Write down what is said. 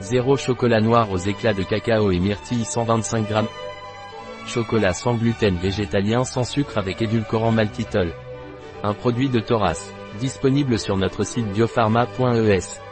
0 chocolat noir aux éclats de cacao et myrtille 125 g. Chocolat sans gluten végétalien sans sucre avec édulcorant maltitol. Un produit de Thoras. Disponible sur notre site biopharma.es.